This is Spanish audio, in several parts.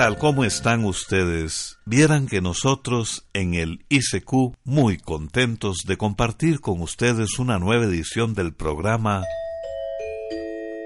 Tal? ¿Cómo están ustedes? Vieran que nosotros en el ICQ muy contentos de compartir con ustedes una nueva edición del programa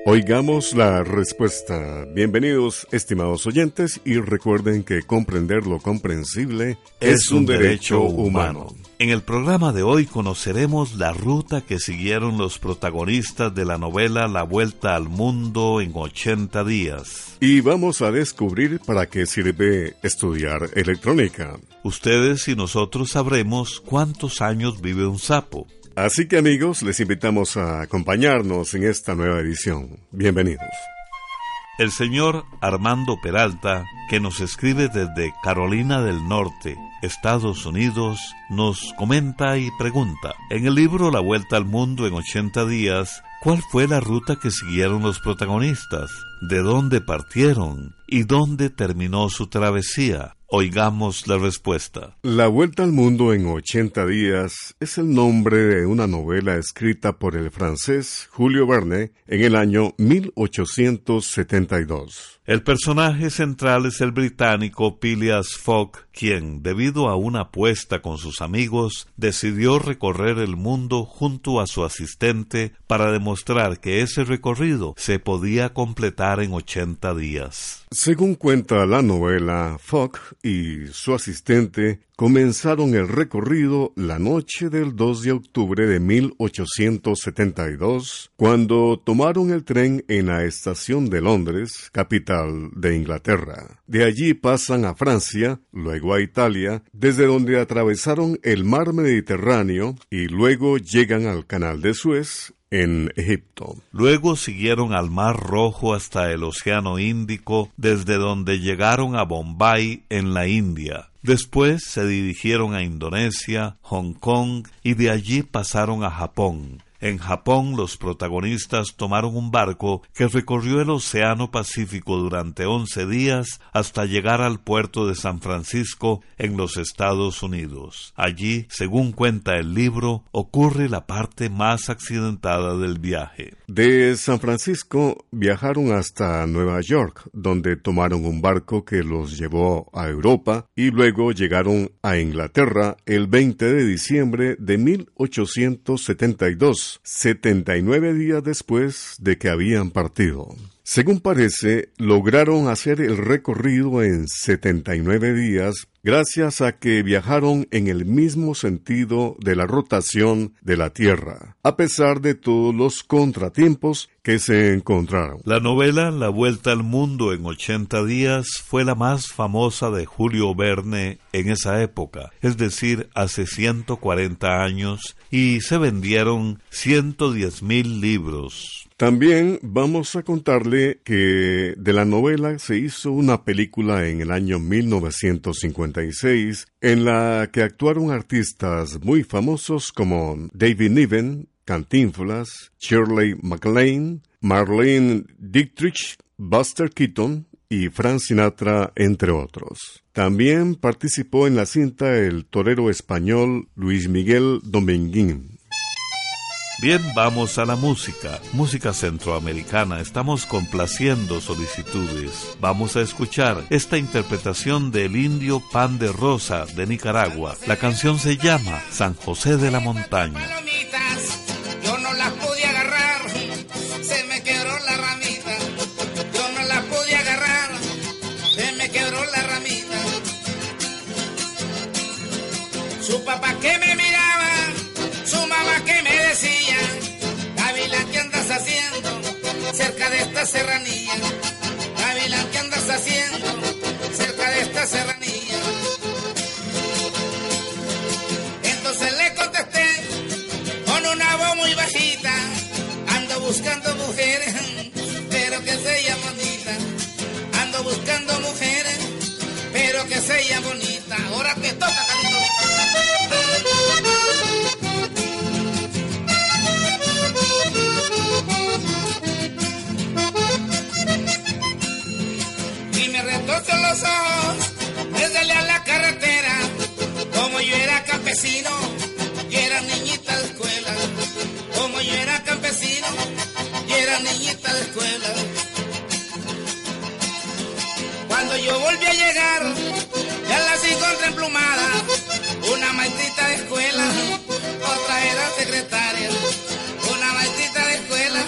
Oigamos la respuesta. Bienvenidos, estimados oyentes, y recuerden que comprender lo comprensible es, un derecho humano. En el programa de hoy conoceremos la ruta que siguieron los protagonistas de la novela La Vuelta al Mundo en 80 días. Y vamos a descubrir para qué sirve estudiar electrónica. Ustedes y nosotros sabremos cuántos años vive un sapo. Así que amigos, les invitamos a acompañarnos en esta nueva edición. Bienvenidos. El señor Armando Peralta, que nos escribe desde Carolina del Norte, Estados Unidos, nos comenta y pregunta, en el libro La Vuelta al Mundo en 80 días, ¿cuál fue la ruta que siguieron los protagonistas? ¿De dónde partieron? ¿Y dónde terminó su travesía? Oigamos la respuesta. La Vuelta al Mundo en 80 días es el nombre de una novela escrita por el francés Julio Verne en el año 1872. El personaje central es el británico Phileas Fogg, quien, debido a una apuesta con sus amigos, decidió recorrer el mundo junto a su asistente para demostrar que ese recorrido se podía completar en 80 días. Según cuenta la novela, Fogg y su asistente comenzaron el recorrido la noche del 2 de octubre de 1872, cuando tomaron el tren en la estación de Londres, capital de Inglaterra. De allí pasan a Francia, luego a Italia, desde donde atravesaron el mar Mediterráneo y luego llegan al canal de Suez, en Egipto. Luego siguieron al Mar Rojo hasta el Océano Índico, desde donde llegaron a Bombay, en la India. Después se dirigieron a Indonesia, Hong Kong y de allí pasaron a Japón. En Japón, los protagonistas tomaron un barco que recorrió el Océano Pacífico durante once días hasta llegar al puerto de San Francisco en los Estados Unidos. Allí, según cuenta el libro, ocurre la parte más accidentada del viaje. De San Francisco viajaron hasta Nueva York, donde tomaron un barco que los llevó a Europa y luego llegaron a Inglaterra el 20 de diciembre de 1872 79 días después de que habían partido. Según parece, lograron hacer el recorrido en 79 días gracias a que viajaron en el mismo sentido de la rotación de la Tierra, a pesar de todos los contratiempos que se encontraron. La novela La Vuelta al Mundo en 80 días fue la más famosa de Julio Verne en esa época, es decir, hace 140 años, y se vendieron 110 mil libros. También vamos a contarle que de la novela se hizo una película en el año 1956 en la que actuaron artistas muy famosos como David Niven, Cantinflas, Shirley MacLaine, Marlene Dietrich, Buster Keaton y Frank Sinatra, entre otros. También participó en la cinta el torero español Luis Miguel Dominguín. Bien, vamos a la música, música centroamericana. Estamos complaciendo solicitudes. Vamos a escuchar esta interpretación del indio Pan de Rosa de Nicaragua. La canción se llama San José de la Montaña. Cerca de esta serranía. Gavilán, ¿qué andas haciendo cerca de esta serranía? Entonces le contesté con una voz muy bajita, ando buscando mujeres, pero que sean bonitas. Ando buscando mujeres, pero que sean bonitas. Ahora te toca, Cuando yo volví a llegar, ya las encontré emplumada, una maestrita de escuela, otra era secretaria, una maestrita de escuela,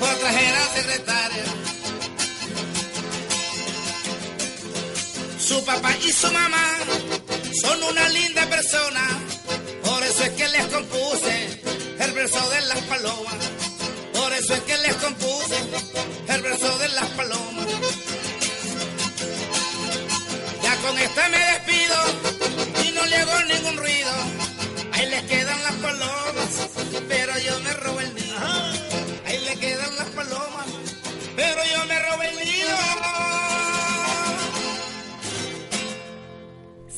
otra era secretaria. Su papá y su mamá son una linda persona, por eso es que les compuse el verso de las palomas. Eso es que les compuse el verso de las palomas. Ya con este me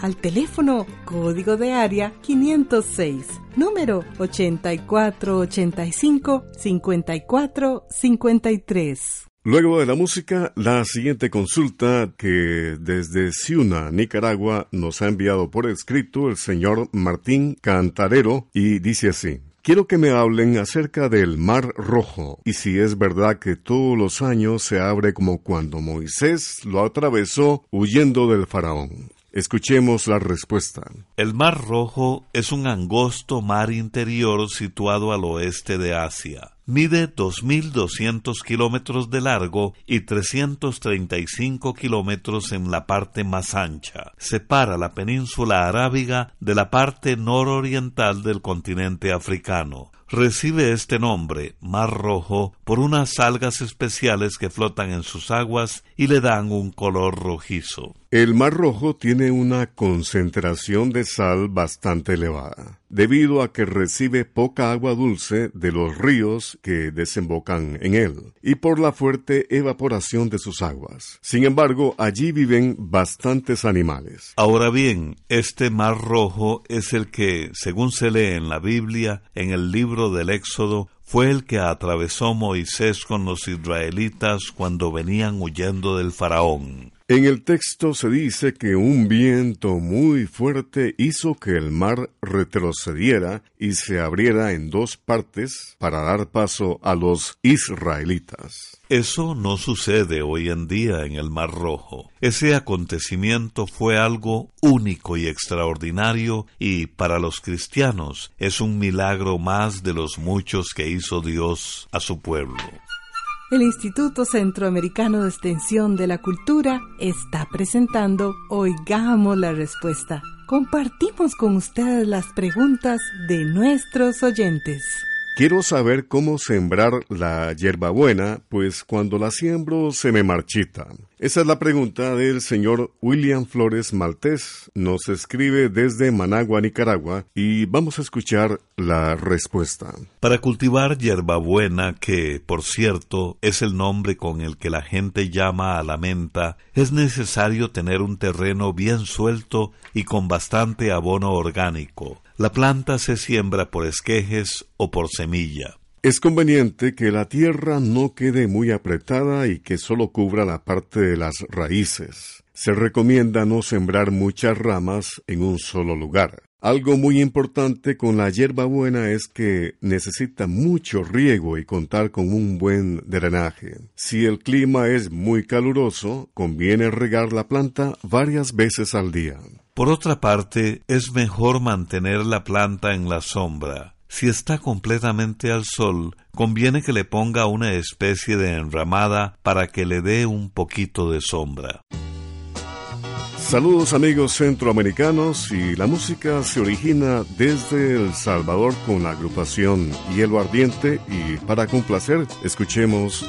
al teléfono código de área 506, número 8485-5453. Luego de la música, la siguiente consulta que desde Ciuna, Nicaragua, nos ha enviado por escrito el señor Martín Cantarero y dice así. Quiero que me hablen acerca del Mar Rojo y si es verdad que todos los años se abre como cuando Moisés lo atravesó huyendo del faraón. Escuchemos la respuesta. El Mar Rojo es un angosto mar interior situado al oeste de Asia. Mide 2.200 kilómetros de largo y 335 kilómetros en la parte más ancha. Separa la península arábiga de la parte nororiental del continente africano recibe este nombre, Mar Rojo, por unas algas especiales que flotan en sus aguas y le dan un color rojizo. El Mar Rojo tiene una concentración de sal bastante elevada, debido a que recibe poca agua dulce de los ríos que desembocan en él, y por la fuerte evaporación de sus aguas. Sin embargo, allí viven bastantes animales. Ahora bien, este Mar Rojo es el que, según se lee en la Biblia, en el libro del Éxodo, fue el que atravesó Moisés con los israelitas cuando venían huyendo del faraón. En el texto se dice que un viento muy fuerte hizo que el mar retrocediera y se abriera en dos partes para dar paso a los israelitas. Eso no sucede hoy en día en el Mar Rojo. Ese acontecimiento fue algo único y extraordinario y para los cristianos es un milagro más de los muchos que hizo Dios a su pueblo. El Instituto Centroamericano de Extensión de la Cultura está presentando Oigamos la Respuesta. Compartimos con ustedes las preguntas de nuestros oyentes. Quiero saber cómo sembrar la hierbabuena, pues cuando la siembro se me marchita. Esa es la pregunta del señor William Flores Maltés. Nos escribe desde Managua, Nicaragua, y vamos a escuchar la respuesta. Para cultivar hierbabuena, que, por cierto, es el nombre con el que la gente llama a la menta, es necesario tener un terreno bien suelto y con bastante abono orgánico. La planta se siembra por esquejes o por semilla. Es conveniente que la tierra no quede muy apretada y que solo cubra la parte de las raíces. Se recomienda no sembrar muchas ramas en un solo lugar. Algo muy importante con la hierbabuena es que necesita mucho riego y contar con un buen drenaje. Si el clima es muy caluroso, conviene regar la planta varias veces al día. Por otra parte, es mejor mantener la planta en la sombra. Si está completamente al sol, conviene que le ponga una especie de enramada para que le dé un poquito de sombra. Saludos amigos centroamericanos y la música se origina desde El Salvador con la agrupación Hielo Ardiente y para complacer escuchemos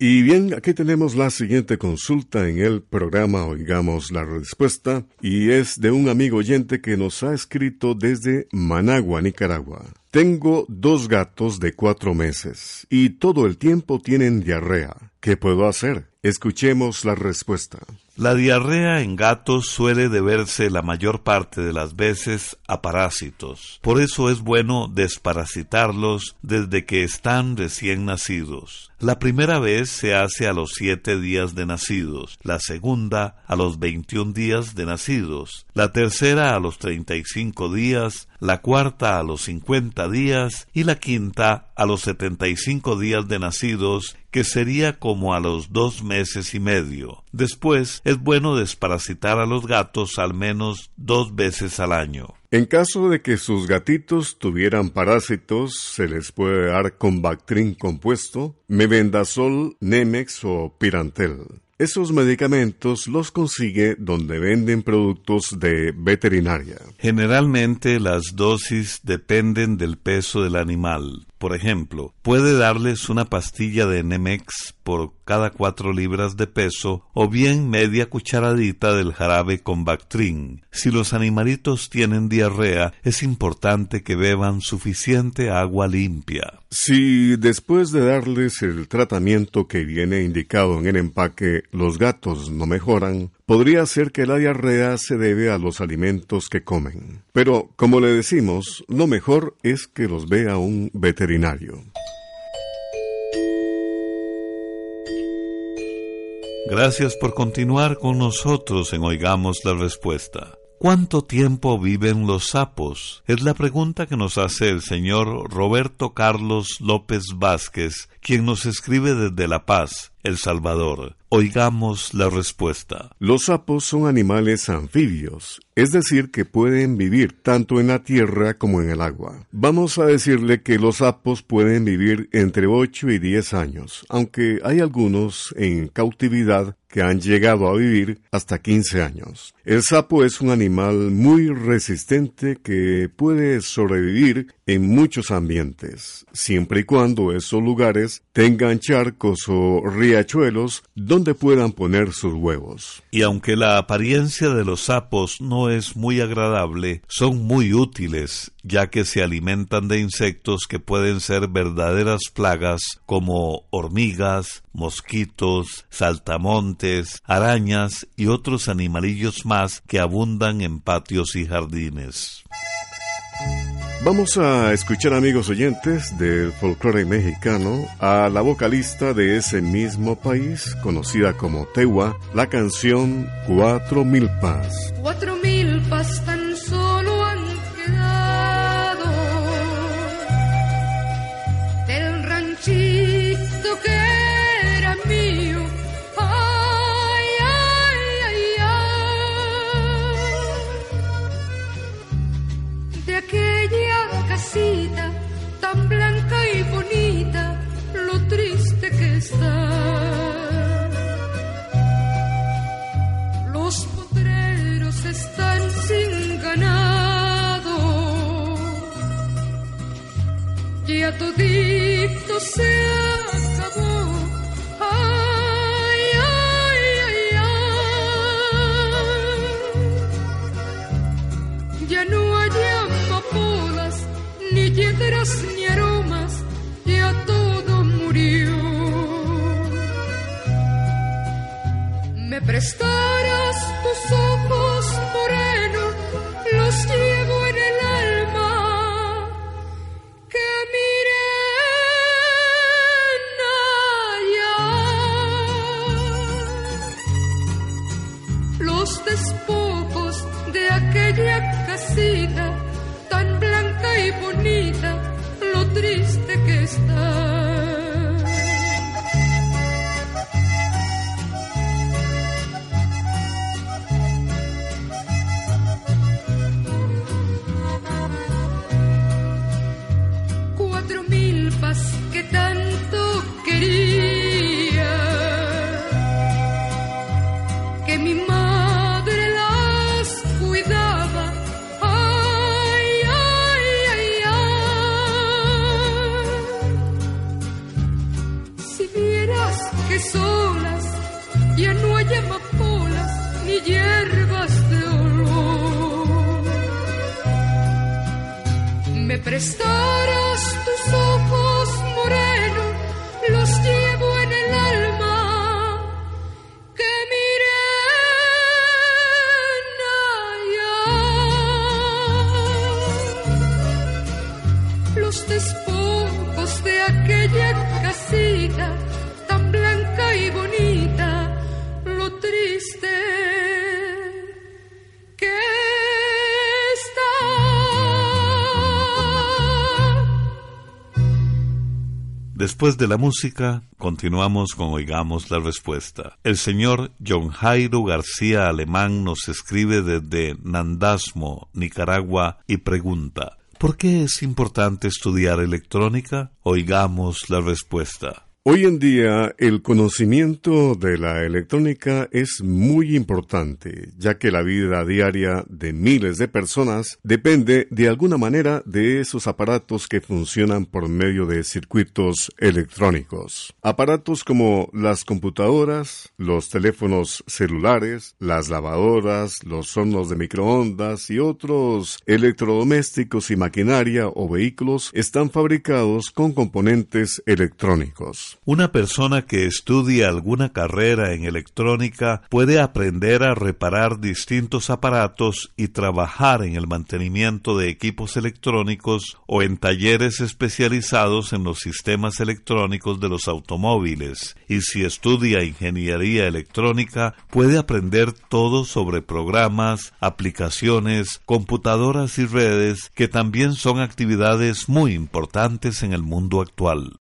Y bien, aquí tenemos la siguiente consulta en el programa Oigamos la Respuesta y es de un amigo oyente que nos ha escrito desde Managua, Nicaragua. Tengo dos gatos de cuatro meses y todo el tiempo tienen diarrea. ¿Qué puedo hacer? Escuchemos la respuesta. La diarrea en gatos suele deberse la mayor parte de las veces a parásitos. Por eso es bueno desparasitarlos desde que están recién nacidos. La primera vez se hace a los siete días de nacidos, la segunda a los veintiún días de nacidos, la tercera a los treinta y cinco días, la cuarta a los cincuenta días y la quinta a los setenta y cinco días de nacidos, que sería como a los dos meses y medio. Después es bueno desparasitar a los gatos al menos dos veces al año. En caso de que sus gatitos tuvieran parásitos, se les puede dar con Bactrin compuesto, mebendazol, Nemex o Pirantel. Esos medicamentos los consigue donde venden productos de veterinaria. Generalmente las dosis dependen del peso del animal. Por ejemplo, puede darles una pastilla de Nemex por cada cuatro libras de peso o bien media cucharadita del jarabe con Bactrin. Si los animalitos tienen diarrea, es importante que beban suficiente agua limpia. Si después de darles el tratamiento que viene indicado en el empaque los gatos no mejoran, podría ser que la diarrea se debe a los alimentos que comen. Pero, como le decimos, lo mejor es que los vea un veterinario. Gracias por continuar con nosotros en Oigamos la Respuesta. ¿Cuánto tiempo viven los sapos? Es la pregunta que nos hace el señor Roberto Carlos López Vázquez, quien nos escribe desde La Paz, El Salvador. Oigamos la respuesta. Los sapos son animales anfibios, es decir, que pueden vivir tanto en la tierra como en el agua. Vamos a decirle que los sapos pueden vivir entre 8 y 10 años, aunque hay algunos en cautividad que han llegado a vivir hasta 15 años. El sapo es un animal muy resistente que puede sobrevivir en muchos ambientes, siempre y cuando esos lugares tengan charcos o donde puedan poner sus huevos. Y aunque la apariencia de los sapos no es muy agradable, son muy útiles, ya que se alimentan de insectos que pueden ser verdaderas plagas como hormigas, mosquitos, saltamontes, arañas y otros animalillos más que abundan en patios y jardines. Vamos a escuchar amigos oyentes del folclore mexicano a la vocalista de ese mismo país, conocida como Tewa, la canción Cuatro Milpas. Cuatro están sin ganado. Ya todito se acabó. Ay, ay, ay, ay. Ya no hay amapolas, ni hiedras, ni aromas. Ya todo murió. Me prestarás triste que está. Me Después de la música, continuamos con Oigamos la Respuesta. El señor John Jairo García Alemán nos escribe desde Nandasmo, Nicaragua, y pregunta, ¿por qué es importante estudiar electrónica? Oigamos la respuesta. Hoy en día el conocimiento de la electrónica es muy importante, ya que la vida diaria de miles de personas depende de alguna manera de esos aparatos que funcionan por medio de circuitos electrónicos. Aparatos como las computadoras, los teléfonos celulares, las lavadoras, los hornos de microondas y otros electrodomésticos y maquinaria o vehículos están fabricados con componentes electrónicos. Una persona que estudia alguna carrera en electrónica puede aprender a reparar distintos aparatos y trabajar en el mantenimiento de equipos electrónicos o en talleres especializados en los sistemas electrónicos de los automóviles. Y si estudia ingeniería electrónica, puede aprender todo sobre programas, aplicaciones, computadoras y redes, que también son actividades muy importantes en el mundo actual.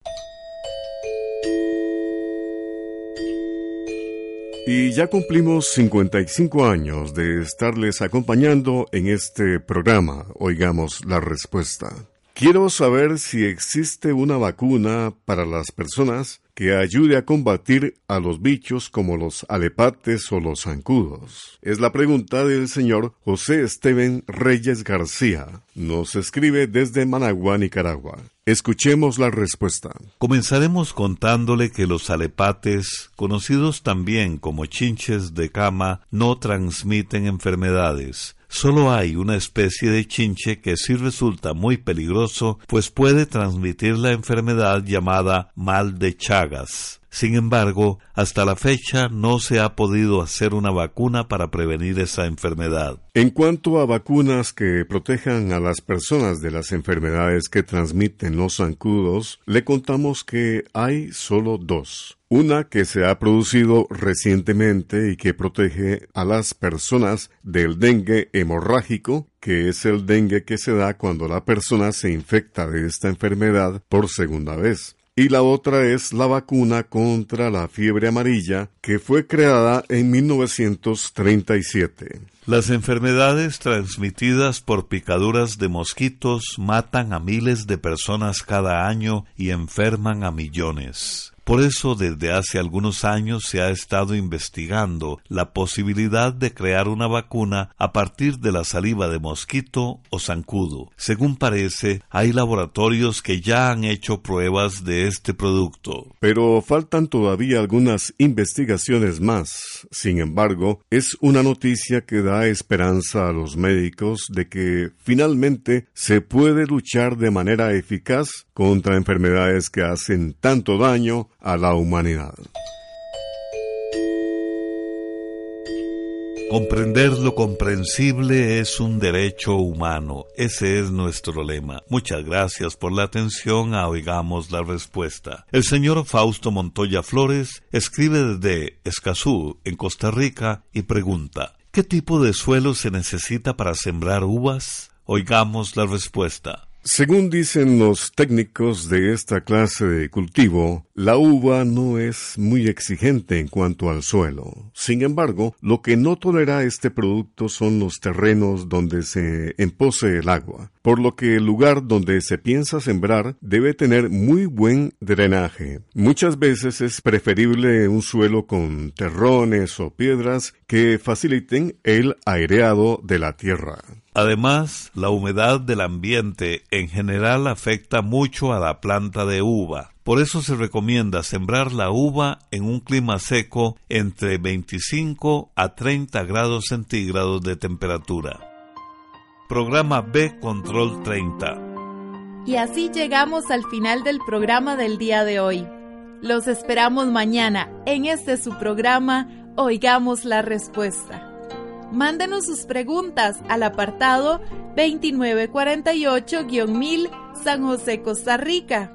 Y ya cumplimos 55 años de estarles acompañando en este programa. Oigamos la respuesta. Quiero saber si existe una vacuna para las personas que ayude a combatir a los bichos como los alepates o los zancudos. Es la pregunta del señor José Esteban Reyes García. Nos escribe desde Managua, Nicaragua. Escuchemos la respuesta. Comenzaremos contándole que los alepates, conocidos también como chinches de cama, no transmiten enfermedades. Solo hay una especie de chinche que sí resulta muy peligroso, pues puede transmitir la enfermedad llamada mal de Chagas. Sin embargo, hasta la fecha no se ha podido hacer una vacuna para prevenir esa enfermedad. En cuanto a vacunas que protejan a las personas de las enfermedades que transmiten los zancudos, le contamos que hay solo dos. Una que se ha producido recientemente y que protege a las personas del dengue hemorrágico, que es el dengue que se da cuando la persona se infecta de esta enfermedad por segunda vez y la otra es la vacuna contra la fiebre amarilla que fue creada en 1937. Las enfermedades transmitidas por picaduras de mosquitos matan a miles de personas cada año y enferman a millones. Por eso desde hace algunos años se ha estado investigando la posibilidad de crear una vacuna a partir de la saliva de mosquito o zancudo. Según parece, hay laboratorios que ya han hecho pruebas de este producto. Pero faltan todavía algunas investigaciones más. Sin embargo, es una noticia que da esperanza a los médicos de que finalmente se puede luchar de manera eficaz contra enfermedades que hacen tanto daño a la humanidad. Comprender lo comprensible es un derecho humano. Ese es nuestro lema. Muchas gracias por la atención a Oigamos la Respuesta. El señor Fausto Montoya Flores escribe desde Escazú, en Costa Rica, y pregunta, ¿qué tipo de suelo se necesita para sembrar uvas? Oigamos la respuesta. Según dicen los técnicos de esta clase de cultivo, la uva no es muy exigente en cuanto al suelo. Sin embargo, lo que no tolera este producto son los terrenos donde se empose el agua, por lo que el lugar donde se piensa sembrar debe tener muy buen drenaje. Muchas veces es preferible un suelo con terrones o piedras que faciliten el aireado de la tierra. Además, la humedad del ambiente en general afecta mucho a la planta de uva. Por eso se recomienda sembrar la uva en un clima seco entre 25 a 30 grados centígrados de temperatura. Programa B Control 30. Y así llegamos al final del programa del día de hoy. Los esperamos mañana en este su programa Oigamos la Respuesta. Mándenos sus preguntas al apartado 2948-1000 San José, Costa Rica.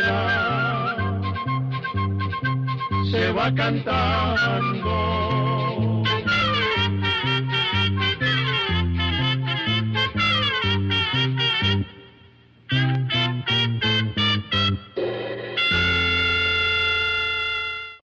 va cantando